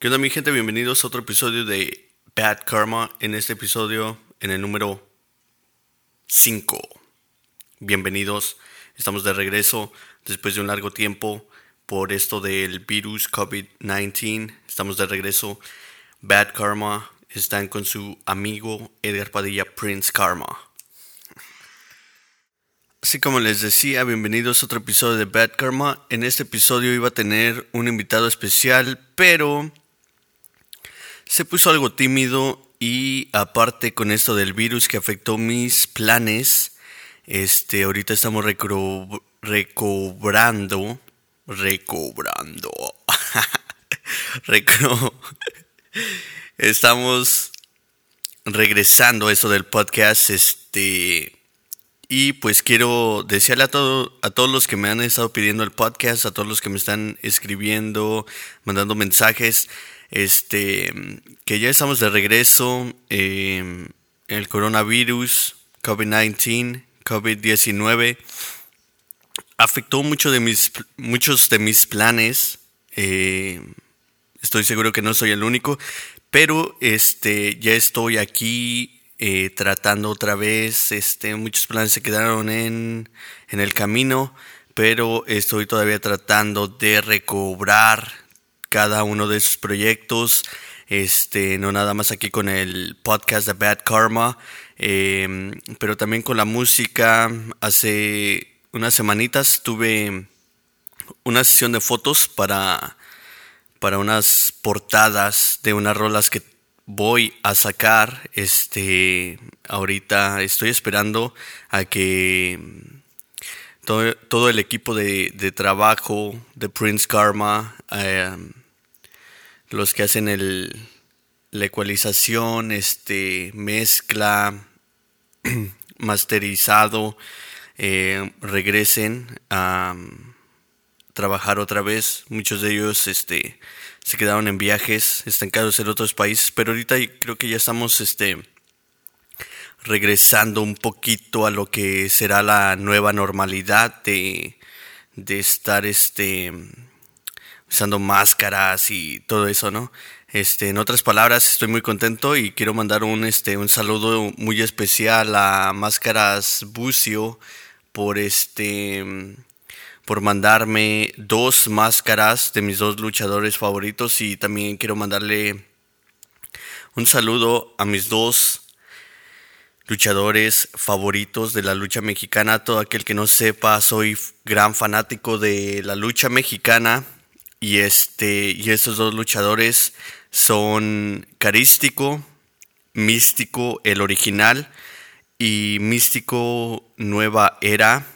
¿Qué onda mi gente? Bienvenidos a otro episodio de Bad Karma. En este episodio, en el número 5. Bienvenidos. Estamos de regreso después de un largo tiempo por esto del virus COVID-19. Estamos de regreso. Bad Karma están con su amigo Edgar Padilla Prince Karma. Así como les decía, bienvenidos a otro episodio de Bad Karma. En este episodio iba a tener un invitado especial, pero se puso algo tímido y aparte con esto del virus que afectó mis planes, este, ahorita estamos recobrando, recobrando, estamos regresando a eso del podcast, este, y pues quiero desearle a, todo, a todos los que me han estado pidiendo el podcast, a todos los que me están escribiendo, mandando mensajes, este, que ya estamos de regreso. Eh, el coronavirus, COVID-19, COVID-19, afectó mucho de mis, muchos de mis planes. Eh, estoy seguro que no soy el único, pero este, ya estoy aquí eh, tratando otra vez. Este, muchos planes se quedaron en, el camino, pero estoy todavía tratando de recobrar cada uno de sus proyectos. Este, no nada más aquí con el podcast de Bad Karma, em, pero también con la música. Hace unas semanitas tuve una sesión de fotos para, para unas portadas de unas rolas que voy a sacar. Este, ahorita estoy esperando a que todo, el equipo de, trabajo de Prince Karma em, los que hacen el, la ecualización, este, mezcla, masterizado, eh, regresen a um, trabajar otra vez. Muchos de ellos este, se quedaron en viajes estancados en otros países, pero ahorita creo que ya estamos este, regresando un poquito a lo que será la nueva normalidad de, de estar este, usando máscaras y todo eso, ¿no? Este, en otras palabras, estoy muy contento y quiero mandar un, este, un saludo muy especial a Máscaras Bucio por este, por mandarme dos máscaras de mis dos luchadores favoritos y también quiero mandarle un saludo a mis dos luchadores favoritos de la lucha mexicana. Todo aquel que no sepa, soy gran fanático de la lucha mexicana y este y estos dos luchadores son Carístico, Místico el original y Místico Nueva Era.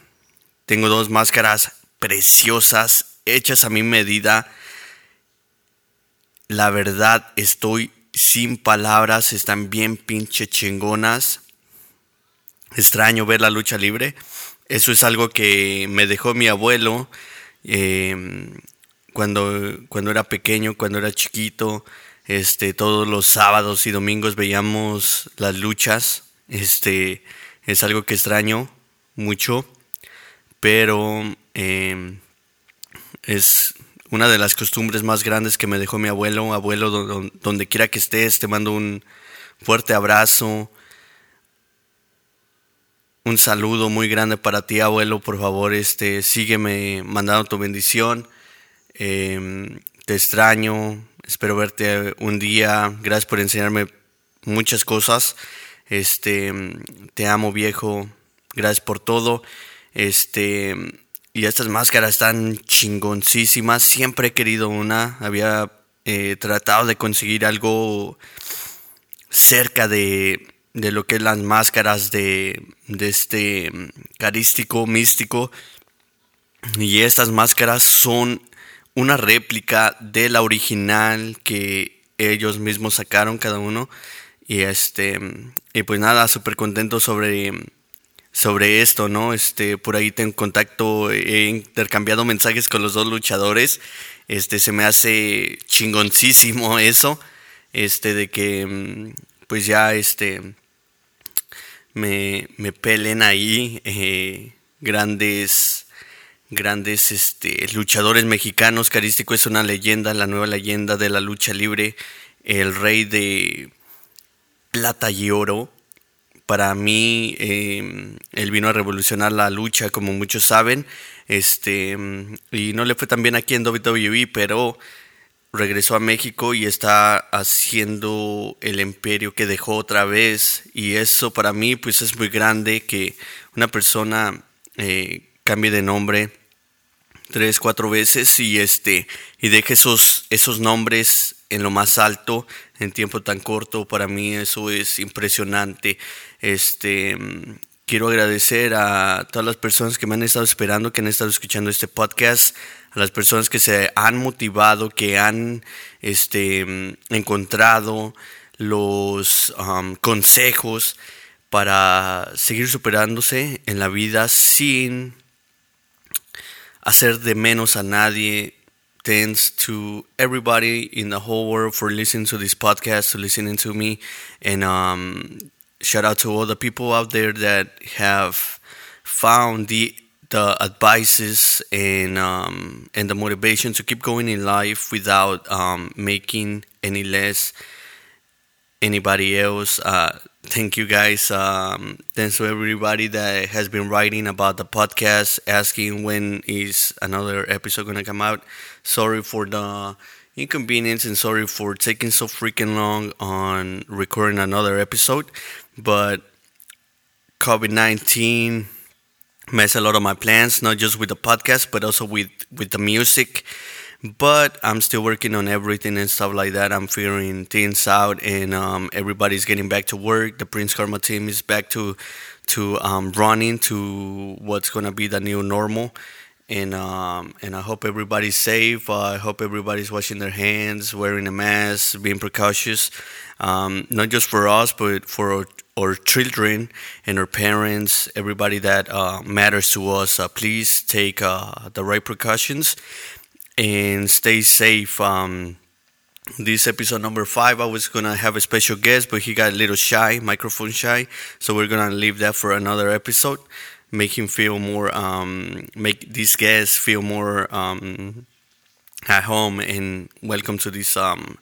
Tengo dos máscaras preciosas hechas a mi medida. La verdad estoy sin palabras, están bien pinche chingonas. Extraño ver la lucha libre. Eso es algo que me dejó mi abuelo. Eh, cuando, cuando era pequeño, cuando era chiquito, este, todos los sábados y domingos veíamos las luchas. Este, es algo que extraño mucho, pero em, es una de las costumbres más grandes que me dejó mi abuelo. Abuelo, donde quiera que estés, te mando un fuerte abrazo. Un saludo muy grande para ti, abuelo. Por favor, este, sígueme mandando tu bendición. Em, te extraño, espero verte un día. Gracias por enseñarme muchas cosas. Este, te amo viejo. Gracias por todo. Este, y estas máscaras están chingoncísimas. Siempre he querido una. Había eh, tratado de conseguir algo cerca de, de lo que es las máscaras de, de este carístico, místico. Y estas máscaras son una réplica de la original que ellos mismos sacaron cada uno. Y este, y pues nada, súper contento sobre, sobre esto, ¿no? Este, por ahí tengo contacto, he intercambiado mensajes con los dos luchadores. Este, se me hace chingoncísimo eso. Este, de que, pues ya, este, me, me pelen ahí, eh, grandes grandes este, luchadores mexicanos. Carístico es una leyenda, la nueva leyenda de la lucha libre, el rey de plata y oro. Para mí, em, él vino a revolucionar la lucha, como muchos saben. Este, y no le fue tan bien aquí en WWE, pero regresó a México y está haciendo el imperio que dejó otra vez. Y eso para mí, pues es muy grande que una persona eh, cambie de nombre tres, cuatro veces y este y deje esos, esos nombres en lo más alto en tiempo tan corto. Para mí eso es impresionante. Este quiero agradecer a todas las personas que me han estado esperando, que han estado escuchando este podcast, a las personas que se han motivado, que han este, encontrado los um, consejos para seguir superándose en la vida sin hacer de menos a nadie. Thanks to everybody in the whole world for listening to this podcast, to listening to me, and um, shout out to all the people out there that have found the the advices and um, and the motivation to keep going in life without um, making any less anybody else. Uh, thank you guys. Um, thanks to everybody that has been writing about the podcast, asking when is another episode gonna come out. Sorry for the inconvenience and sorry for taking so freaking long on recording another episode, but COVID nineteen messed a lot of my plans, not just with the podcast, but also with with the music but I'm still working on everything and stuff like that. I'm figuring things out, and um, everybody's getting back to work. The Prince Karma team is back to to um, running to what's gonna be the new normal, and um, and I hope everybody's safe. Uh, I hope everybody's washing their hands, wearing a mask, being precautious, um, not just for us, but for our, our children and our parents, everybody that uh, matters to us. Uh, please take uh, the right precautions and stay safe. Um, this episode number five, I was gonna have a special guest, but he got a little shy, microphone shy, so we're gonna leave that for another episode. Make him feel more, um, make these guests feel more um, at home, and welcome to this um,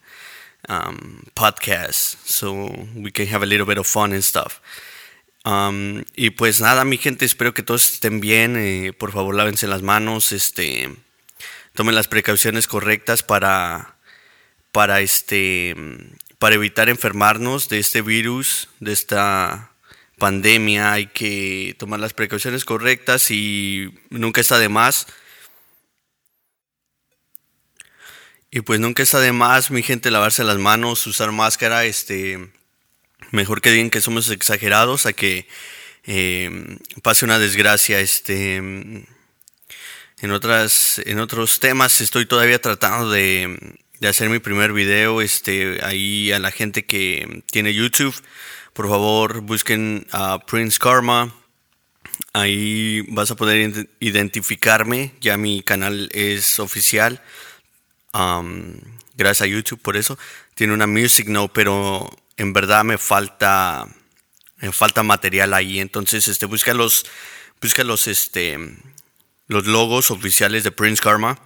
um, podcast, so we can have a little bit of fun and stuff. Um, y pues nada, mi gente, espero que todos estén bien. Eh, por favor, lávense las manos. Este tomen las precauciones correctas para, para, este, para evitar enfermarnos de este virus, de esta pandemia. Hay que tomar las precauciones correctas y nunca está de más. Y pues nunca está de más, mi gente, lavarse las manos, usar máscara, este, mejor que digan que somos exagerados a que eh, pase una desgracia, este, en, otras, en otros temas estoy todavía tratando de, hacer mi primer video. Este, ahí a la gente que tiene YouTube, por favor busquen a Prince Karma. Ahí vas a poder identificarme. Ya mi canal es oficial. gracias a YouTube por eso. Tiene una music no, pero en verdad me falta me falta material ahí. Entonces, este, busca los, busca los, este, los logos oficiales de Prince Karma.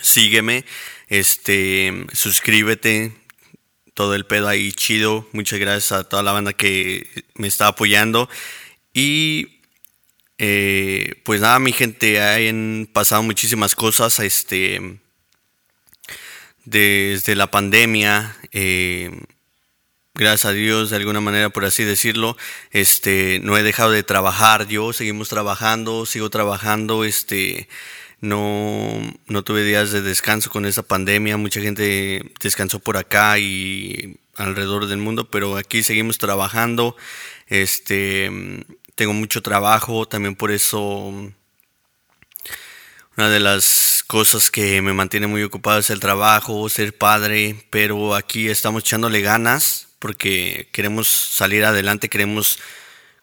Sígueme, este, suscríbete, todo el pedo ahí chido. Muchas gracias a toda la banda que me está apoyando. Y eh, pues nada, mi gente, han pasado muchísimas cosas. Este, desde la pandemia. Eh, gracias a Dios, de alguna manera, por así decirlo, este, no he dejado de trabajar yo, seguimos trabajando, sigo trabajando, este, no, no tuve días de descanso con esa pandemia, mucha gente descansó por acá y alrededor del mundo, pero aquí seguimos trabajando, este, tengo mucho trabajo, también por eso una de las cosas que me mantiene muy ocupado es el trabajo, ser padre, pero aquí estamos echándole ganas, porque queremos salir adelante, queremos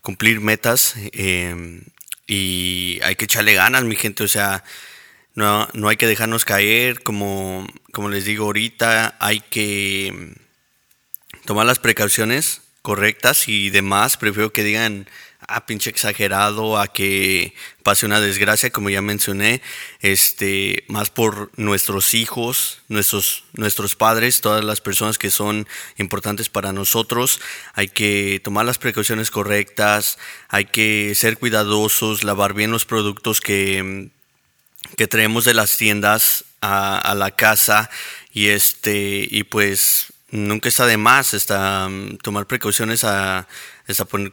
cumplir metas em, y hay que echarle ganas, mi gente. O sea, no, no hay que dejarnos caer, como, como les digo ahorita, hay que tomar las precauciones correctas y demás. Prefiero que digan ah, pinche exagerado, a que pase una desgracia, como ya mencioné, este, más por nuestros hijos, nuestros, nuestros padres, todas las personas que son importantes para nosotros. Hay que tomar las precauciones correctas, hay que ser cuidadosos, lavar bien los productos que, que traemos de las tiendas a, la casa y este, y pues nunca está de más está, mm, tomar precauciones a,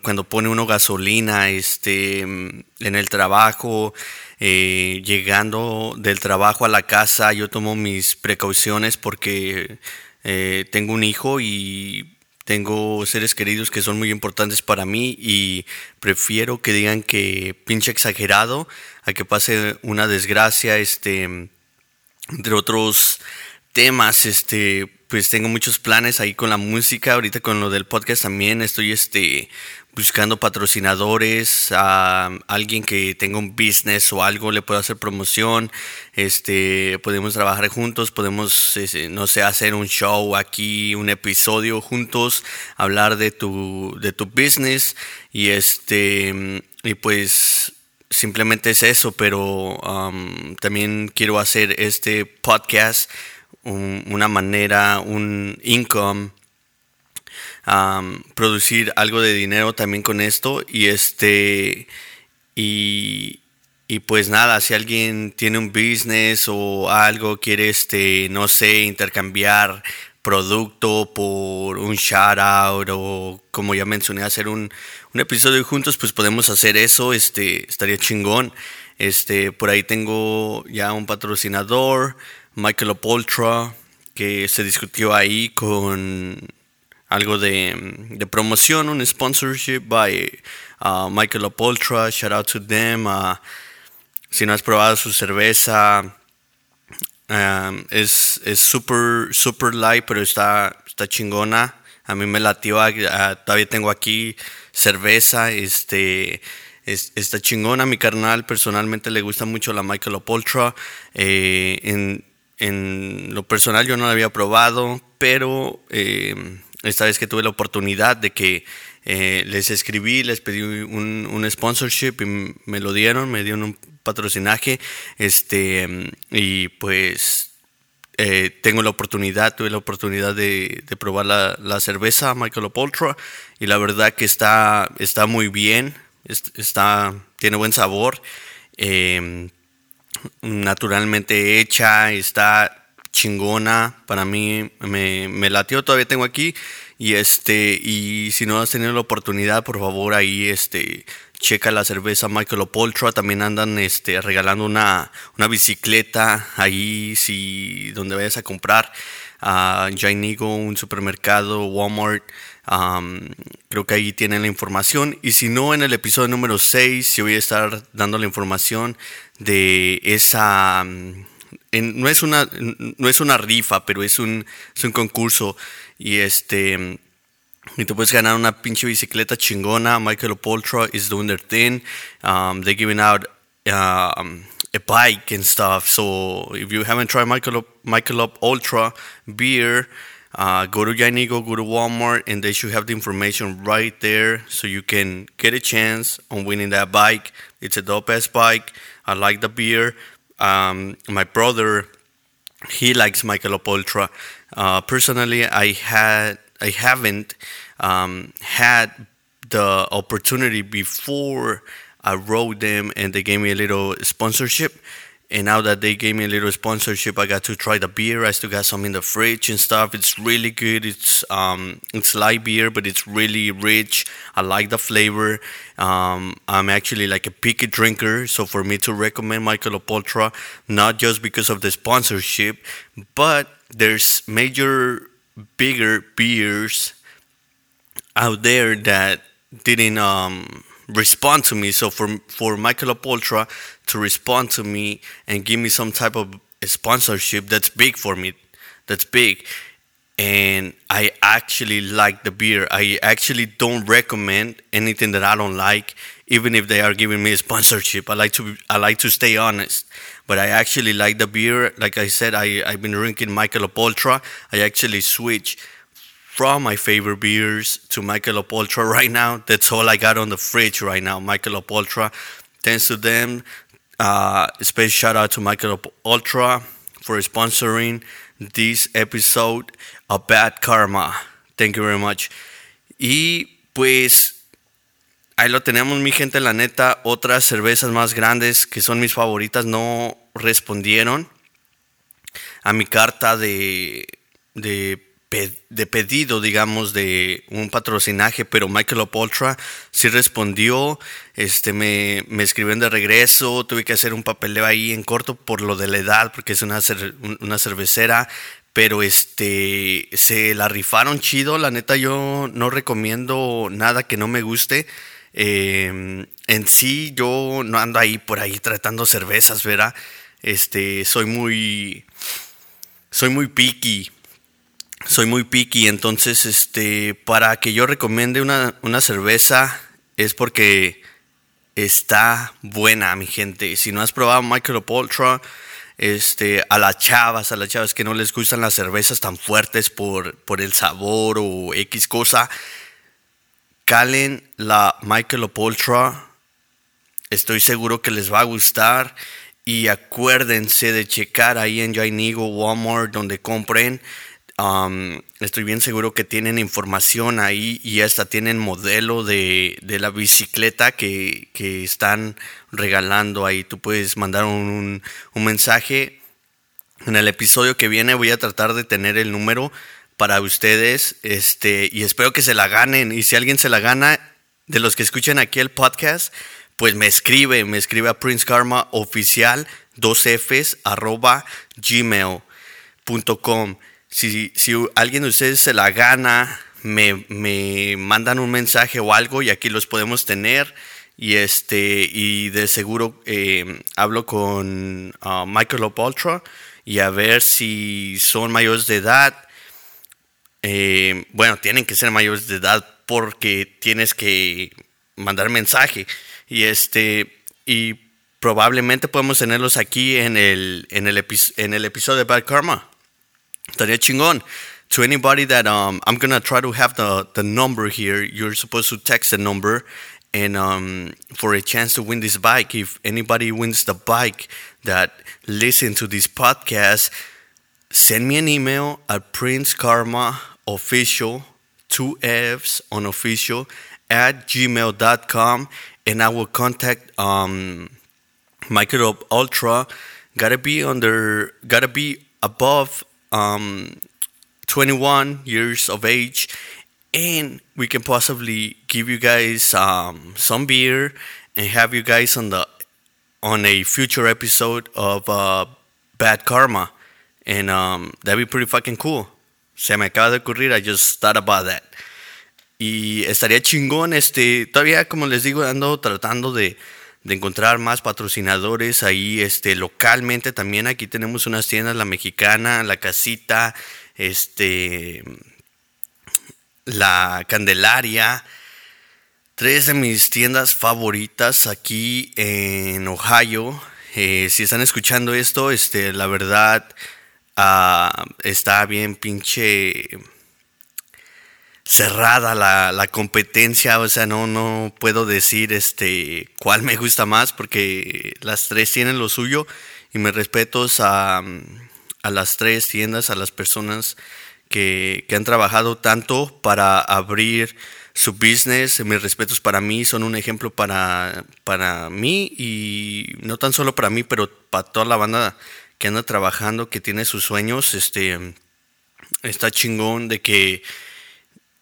cuando pone uno gasolina este, mm, en el trabajo, eh, llegando del trabajo a la casa, yo tomo mis precauciones porque eh, tengo un hijo y tengo seres queridos que son muy importantes para mí y prefiero que digan que pinche exagerado a que pase una desgracia, este, entre otros temas, este, pues tengo muchos planes ahí con la música, ahorita con lo del podcast también estoy, este, buscando patrocinadores, a alguien que tenga un business o algo, le puedo hacer promoción, este, podemos trabajar juntos, podemos, no sé, hacer un show aquí, un episodio juntos, hablar de tu, de tu business y este, y pues simplemente es eso, pero um, también quiero hacer este podcast una manera, un income, producir algo de dinero también con esto y este y, y pues nada, si alguien tiene un business o algo, quiere este, no sé, intercambiar producto por un shout out o como ya mencioné hacer un, un episodio juntos pues podemos hacer eso este estaría chingón. Este por ahí tengo ya un patrocinador Michael Opoltra, que se discutió ahí con algo de, promoción, un sponsorship by uh, Michael Opoltra. Shout out to them. Uh, si no has probado su cerveza, um, es super, super light, pero está, está chingona. A mí me latió, uh, todavía tengo aquí cerveza, este, está chingona. Mi carnal personalmente le gusta mucho la Michael Opoltra. Eh, en, en lo personal yo no lo había probado, pero eh, esta vez que tuve la oportunidad de que eh, les escribí, les pedí un, sponsorship y me lo dieron, me dieron un patrocinaje, este, y pues eh, tengo la oportunidad, tuve la oportunidad de, probar la, cerveza Michael Ultra y la verdad que está, está muy bien, está, tiene buen sabor naturalmente hecha, está chingona, para mí me, me latió, todavía tengo aquí y este y si no has tenido la oportunidad, por favor ahí este checa la cerveza Michael Opoltra, también andan este regalando una, una bicicleta ahí si donde vayas a comprar a uh, Jainigo, un supermercado, Walmart, creo que ahí tienen la información. Y si no, en el episodio número 6, yo voy a estar dando la información de esa... no, es una, no es una rifa, pero es un, es un concurso. Y este... Y te puedes ganar una pinche bicicleta chingona. Michael Poltra is doing their thing. Um, they're giving out um, a bike and stuff. So if you haven't tried Michael Michael Ultra beer, uh, go to Yanigo, go to Walmart, and they should have the information right there so you can get a chance on winning that bike. It's a dope ass bike. I like the beer. Um, my brother, he likes Michelob. Uh, personally, I had I haven't um, had the opportunity before I wrote them and they gave me a little sponsorship. And now that they gave me a little sponsorship, I got to try the beer. I still got some in the fridge and stuff. It's really good. It's um, it's light beer, but it's really rich. I like the flavor. Um, I'm actually like a picky drinker, so for me to recommend Michael Ultra, not just because of the sponsorship, but there's major, bigger beers out there that didn't um, respond to me. So for for Michael Ultra to respond to me and give me some type of sponsorship, that's big for me. That's big. And I actually like the beer. I actually don't recommend anything that I don't like, even if they are giving me a sponsorship. I like to I like to stay honest. But I actually like the beer. Like I said, I, I've been drinking Michael Ultra. I actually switched from my favorite beers to Michelob Ultra right now. That's all I got on the fridge right now, Michelob Ultra. Thanks to them. Uh, special shout out to Michelob Ultra for sponsoring this episode of Bad Karma. Thank you very much. Y pues ahí lo tenemos, mi gente. La neta, otras cervezas más grandes que son mis favoritas no respondieron a mi carta de, de, pedido, digamos, de un patrocinaje, pero Michael Ultra sí respondió, este, me, me escribieron de regreso, tuve que hacer un papeleo ahí en corto por lo de la edad, porque es una, una cervecera, pero este, se la rifaron chido, la neta yo no recomiendo nada que no me guste. Em, en sí yo no ando ahí por ahí tratando cervezas, ¿verdad? Este, soy muy soy muy picky. Soy muy picky, entonces este, para que yo recomiende una, cerveza es porque está buena, mi gente. Si no has probado Michael Ultra, este, a las chavas, a las chavas que no les gustan las cervezas tan fuertes por, por el sabor o X cosa, calen la Michael Ultra. Estoy seguro que les va a gustar. Y acuérdense de checar ahí en Jainigo, Walmart, donde compren. Estoy bien seguro que tienen información ahí y hasta tienen modelo de, la bicicleta que, están regalando ahí. Tú puedes mandar un, un, mensaje. En el episodio que viene voy a tratar de tener el número para ustedes. Este, y espero que se la ganen. Y si alguien se la gana, de los que escuchan aquí el podcast, pues me escribe, me escribe a Prince Karma oficial 2Fs arroba gmail.com. Si, si alguien de ustedes se la gana, me, me, mandan un mensaje o algo y aquí los podemos tener. Y este, y de seguro eh, hablo con uh, Michael Ultra y a ver si son mayores de edad. Eh, bueno, tienen que ser mayores de edad porque tienes que mandar mensaje. Y este, y probablemente podemos tenerlos aquí en el, en el, en el episodio de Bad Karma. Estaría chingón. To anybody that um, I'm gonna try to have the, the number here, you're supposed to text the number and um, for a chance to win this bike. If anybody wins the bike that listen to this podcast, send me an email at Prince Karma Official, two F's on official at gmail.com and I will contact um, Michael Ultra. Gotta be under, gotta be above um, 21 years of age, and we can possibly give you guys um, some beer and have you guys on the on a future episode of uh, Bad Karma, and um, that'd be pretty fucking cool. Se me acaba de ocurrir. I just thought about that. Y estaría chingón, este, todavía como les digo, ando tratando de, encontrar más patrocinadores ahí, este, localmente también aquí tenemos unas tiendas, la mexicana, la casita, este, la Candelaria, tres de mis tiendas favoritas aquí en Ohio. Eh, si están escuchando esto, este, la verdad ah, está bien pinche cerrada la, la, competencia, o sea, no, no puedo decir este cuál me gusta más porque las tres tienen lo suyo y me respeto a, a las tres tiendas, a las personas que, que, han trabajado tanto para abrir su business, mis respetos para mí, son un ejemplo para, para mí y no tan solo para mí, pero para toda la banda que anda trabajando, que tiene sus sueños, este, está chingón de que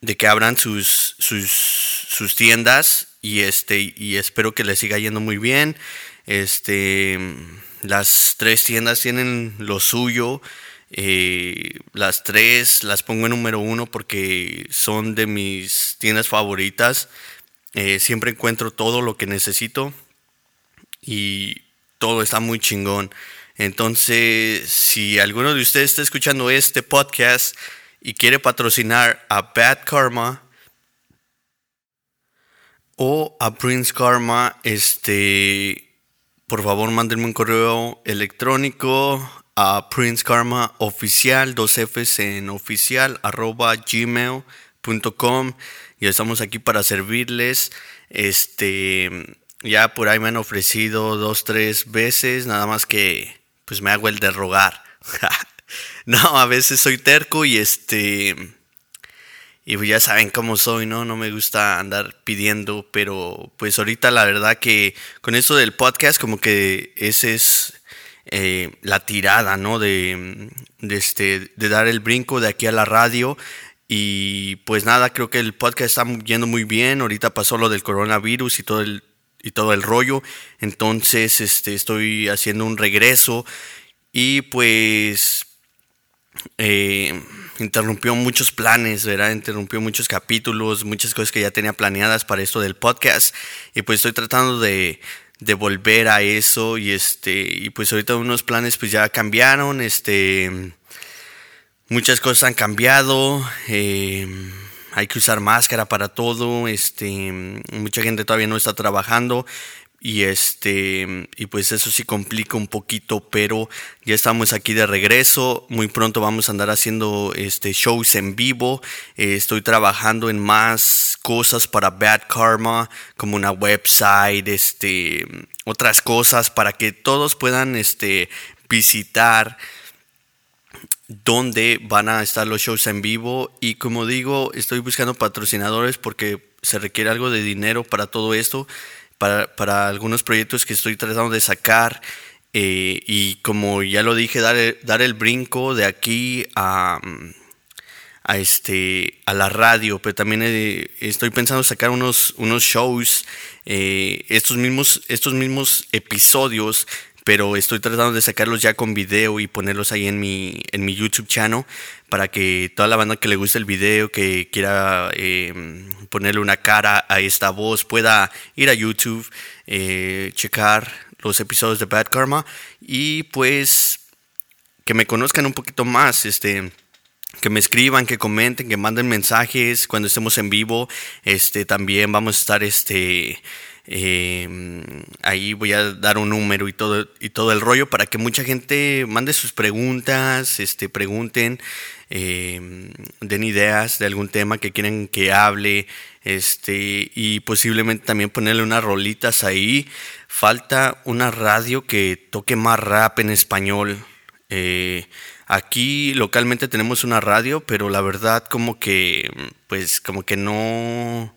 de que abran sus, sus, tiendas y este y espero que les siga yendo muy bien. Este las tres tiendas tienen lo suyo. Eh, las tres las pongo en número uno porque son de mis tiendas favoritas. Eh, siempre encuentro todo lo que necesito y todo está muy chingón. Entonces, si alguno de ustedes está escuchando este podcast, y quiere patrocinar a Bad Karma o a Prince Karma, este, por favor mándenme un correo electrónico a Prince Karma oficial, dos Fs en oficial, arroba gmail.com. Ya estamos aquí para servirles. Este, ya por ahí me han ofrecido dos, tres veces, nada más que pues me hago el de rogar. no, a veces soy terco y este... Y pues ya saben cómo soy, ¿no? No me gusta andar pidiendo, pero pues ahorita la verdad que con esto del podcast como que ese es eh, la tirada, ¿no? De, de, este, de dar el brinco de aquí a la radio. Y pues nada, creo que el podcast está yendo muy bien. Ahorita pasó lo del coronavirus y todo el, y todo el rollo. Entonces este, estoy haciendo un regreso y pues eh, interrumpió muchos planes, ¿verdad? Interrumpió muchos capítulos, muchas cosas que ya tenía planeadas para esto del podcast. Y pues estoy tratando de, de volver a eso. Y este. Y pues ahorita unos planes pues ya cambiaron. Este. Muchas cosas han cambiado. Eh, hay que usar máscara para todo. Este. Mucha gente todavía no está trabajando. Y este, y pues eso sí complica un poquito, pero ya estamos aquí de regreso. Muy pronto vamos a andar haciendo este shows en vivo. Eh, estoy trabajando en más cosas para Bad Karma, como una website, este, otras cosas para que todos puedan este, visitar donde van a estar los shows en vivo. Y como digo, estoy buscando patrocinadores porque se requiere algo de dinero para todo esto para, algunos proyectos que estoy tratando de sacar. Eh, y como ya lo dije, dar, dar el brinco de aquí a, a, este, a la radio, pero también eh, estoy pensando sacar unos, unos shows, eh, estos, mismos, estos mismos episodios, pero estoy tratando de sacarlos ya con video y ponerlos ahí en mi, en mi YouTube channel para que toda la banda que le guste el video, que quiera em, ponerle una cara a esta voz, pueda ir a YouTube, eh, checar los episodios de Bad Karma y pues que me conozcan un poquito más, este que me escriban, que comenten, que manden mensajes cuando estemos en vivo. Este también vamos a estar este eh, ahí voy a dar un número y todo, y todo el rollo para que mucha gente mande sus preguntas, este, pregunten, eh, den ideas de algún tema que quieren que hable, este, y posiblemente también ponerle unas rolitas ahí. Falta una radio que toque más rap en español. Eh, aquí localmente tenemos una radio, pero la verdad como que, pues como que no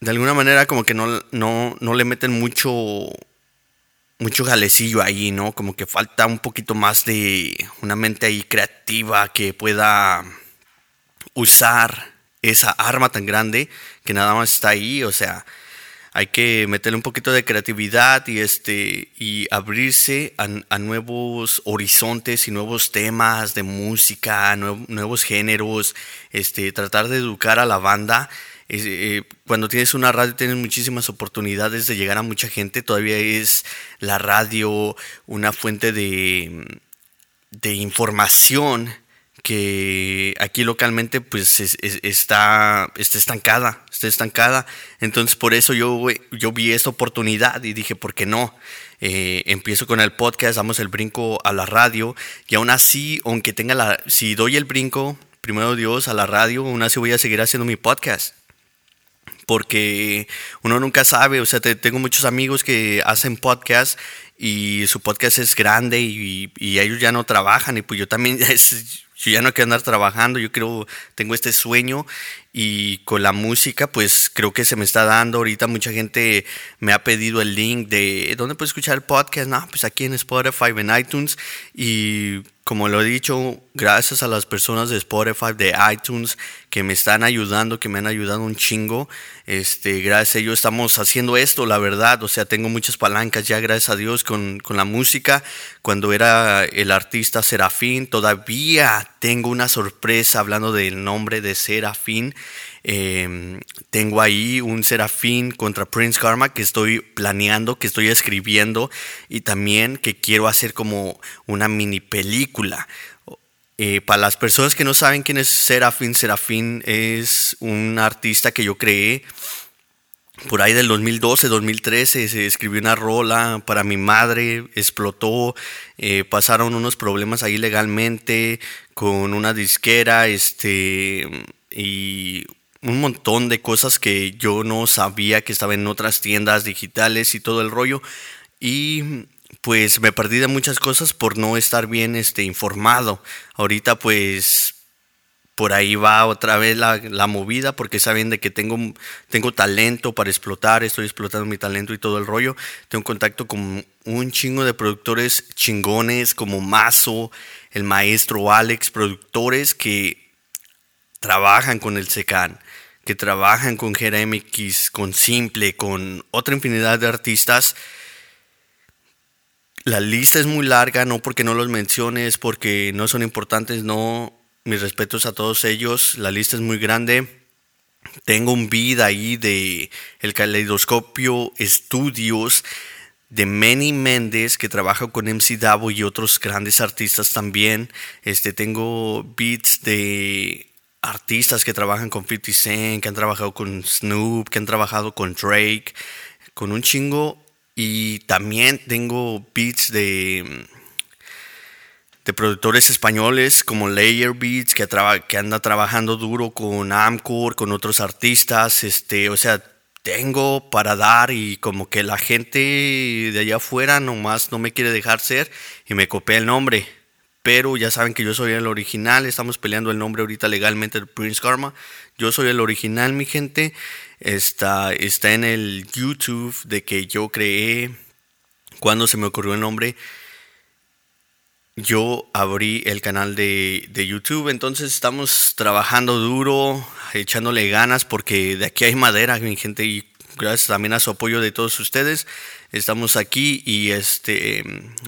de alguna manera como que no, no, no le meten mucho, mucho galecillo ahí, ¿no? Como que falta un poquito más de una mente ahí creativa que pueda usar esa arma tan grande que nada más está ahí, o sea, hay que meterle un poquito de creatividad y este y abrirse a, nuevos horizontes y nuevos temas de música, nuevos géneros, este tratar de educar a la banda eh, cuando tienes una radio tienes muchísimas oportunidades de llegar a mucha gente. Todavía es la radio una fuente de, de información que aquí localmente pues está, está estancada, está estancada. Entonces por eso yo, yo vi esta oportunidad y dije, ¿por qué no? Eh, empiezo con el podcast, damos el brinco a la radio y aún así, aunque tenga la, si doy el brinco, primero Dios, a la radio, aún así voy a seguir haciendo mi podcast porque uno nunca sabe, o sea, tengo muchos amigos que hacen podcast y su podcast es grande y, ellos ya no trabajan y pues yo también, yo ya no quiero andar trabajando, yo creo, tengo este sueño y con la música pues creo que se me está dando, ahorita mucha gente me ha pedido el link de dónde puedo escuchar el podcast, no, pues aquí en Spotify, en iTunes y como lo he dicho, gracias a las personas de Spotify, de iTunes, que me están ayudando, que me han ayudado un chingo. Este, gracias a ellos estamos haciendo esto, la verdad. O sea, tengo muchas palancas ya, gracias a Dios, con, con la música. Cuando era el artista Serafín, todavía tengo una sorpresa hablando del nombre de Serafín. Em, tengo ahí un Serafín contra Prince Karma que estoy planeando, que estoy escribiendo y también que quiero hacer como una mini película. Eh, para las personas que no saben quién es Serafín, Serafín es un artista que yo creé por ahí del 2012, 2013 se escribió una rola para mi madre, explotó, eh, pasaron unos problemas ahí legalmente con una disquera, este, y un montón de cosas que yo no sabía que estaban en otras tiendas digitales y todo el rollo. Y pues me perdí de muchas cosas por no estar bien este, informado. Ahorita pues por ahí va otra vez la, movida, porque saben de que tengo, tengo talento para explotar, estoy explotando mi talento y todo el rollo. Tengo contacto con un chingo de productores chingones como Mazo, el maestro Alex, productores que trabajan con el SECAN, que trabajan con Gera MX, con Simple, con otra infinidad de artistas. La lista es muy larga, no porque no los menciones, porque no son importantes, no, mis respetos a todos ellos. La lista es muy grande. Tengo un beat ahí de El Caleidoscopio Estudios de Manny Méndez que trabaja con MC Davo y otros grandes artistas también. Este tengo beats de artistas que trabajan con 50 Cent, que han trabajado con Snoop, que han trabajado con Drake, con un chingo y también tengo beats de de productores españoles como Layer Beats, que, que anda trabajando duro con Amcor, con otros artistas, este, o sea, tengo para dar y como que la gente de allá afuera nomás no me quiere dejar ser y me copia el nombre. Pero ya saben que yo soy el original, estamos peleando el nombre ahorita legalmente de Prince Karma. Yo soy el original, mi gente. Está, está en el YouTube de que yo creé cuando se me ocurrió el nombre yo abrí el canal de, YouTube, entonces estamos trabajando duro, echándole ganas porque de aquí hay madera, mi gente, y gracias también a su apoyo de todos ustedes, estamos aquí y este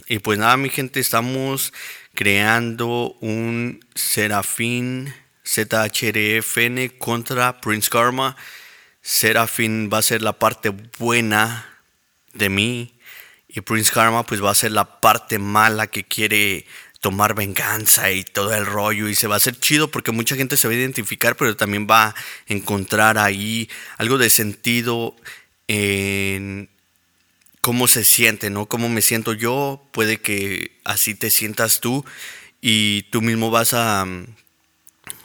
y pues nada, mi gente, estamos creando un Serafín ZHRFN contra Prince Karma. Serafín va a ser la parte buena de mí y Prince Karma pues va a ser la parte mala que quiere tomar venganza y todo el rollo y se va a hacer chido porque mucha gente se va a identificar pero también va a encontrar ahí algo de sentido en cómo se siente, ¿no? Cómo me siento yo, puede que así te sientas tú y tú mismo vas a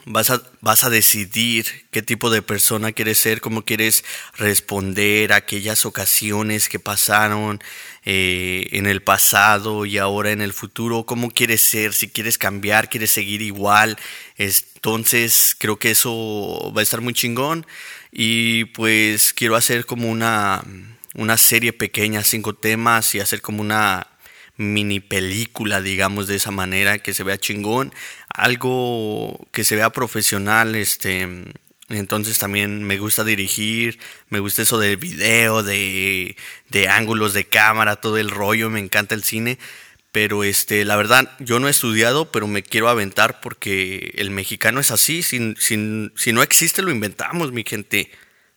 vas a, vas a decidir qué tipo de persona quieres ser, cómo quieres responder a aquellas ocasiones que pasaron eh, en el pasado y ahora en el futuro, cómo quieres ser, si quieres cambiar, quieres seguir igual. Entonces creo que eso va a estar muy chingón y pues quiero hacer como una, una serie pequeña, cinco temas y hacer como una mini película, digamos de esa manera, que se vea chingón, algo que se vea profesional, este, entonces también me gusta dirigir, me gusta eso del video, de, de ángulos de cámara, todo el rollo, me encanta el cine, pero este, la verdad, yo no he estudiado, pero me quiero aventar porque el mexicano es así, si, si no existe lo inventamos, mi gente.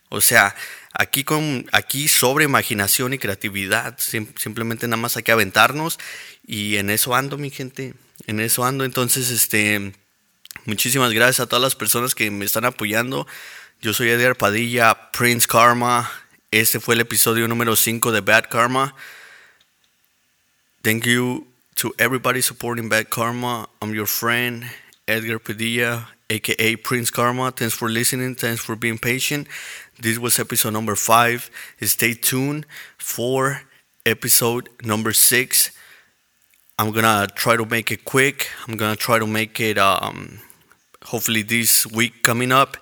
O sea, Aquí, con, aquí sobre imaginación y creatividad, simplemente nada más hay que aventarnos y en eso ando, mi gente, en eso ando. Entonces, este, muchísimas gracias a todas las personas que me están apoyando. Yo soy Edgar Padilla, Prince Karma. Este fue el episodio número 5 de Bad Karma. Thank you to everybody supporting Bad Karma. I'm your friend, Edgar Padilla, aka Prince Karma. Thanks for listening. Thanks for being patient. This was episode number five. Stay tuned for episode number six. I'm gonna try to make it quick. I'm gonna try to make it um, hopefully this week coming up.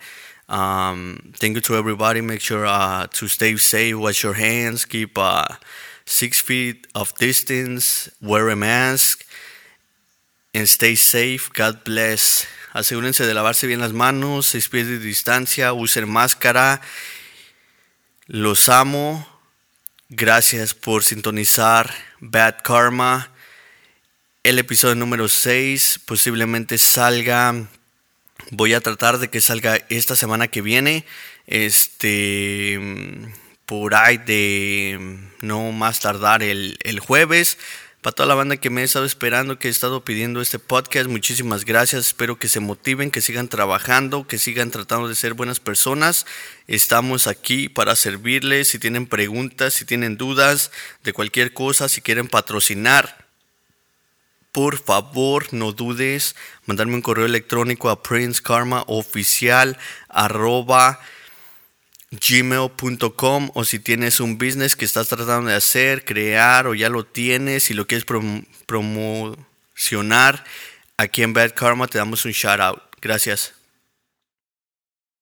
Um, thank you to everybody. Make sure uh, to stay safe, wash your hands, keep uh, six feet of distance, wear a mask, and stay safe. God bless. Asegúrense de lavarse bien las manos, seis pies de distancia, usen máscara. Los amo. Gracias por sintonizar Bad Karma. El episodio número 6 posiblemente salga. Voy a tratar de que salga esta semana que viene. Este. Por ahí de. No más tardar el, el jueves Para toda la banda que me ha estado esperando, que he estado pidiendo este podcast, muchísimas gracias. Espero que se motiven, que sigan trabajando, que sigan tratando de ser buenas personas. Estamos aquí para servirles. Si tienen preguntas, si tienen dudas de cualquier cosa, si quieren patrocinar, por favor no dudes mandarme un correo electrónico a princekarmaoficial gmail.com o si tienes un business que estás tratando de hacer, crear o ya lo tienes y lo quieres promocionar, aquí en Bad Karma te damos un shout out. Gracias.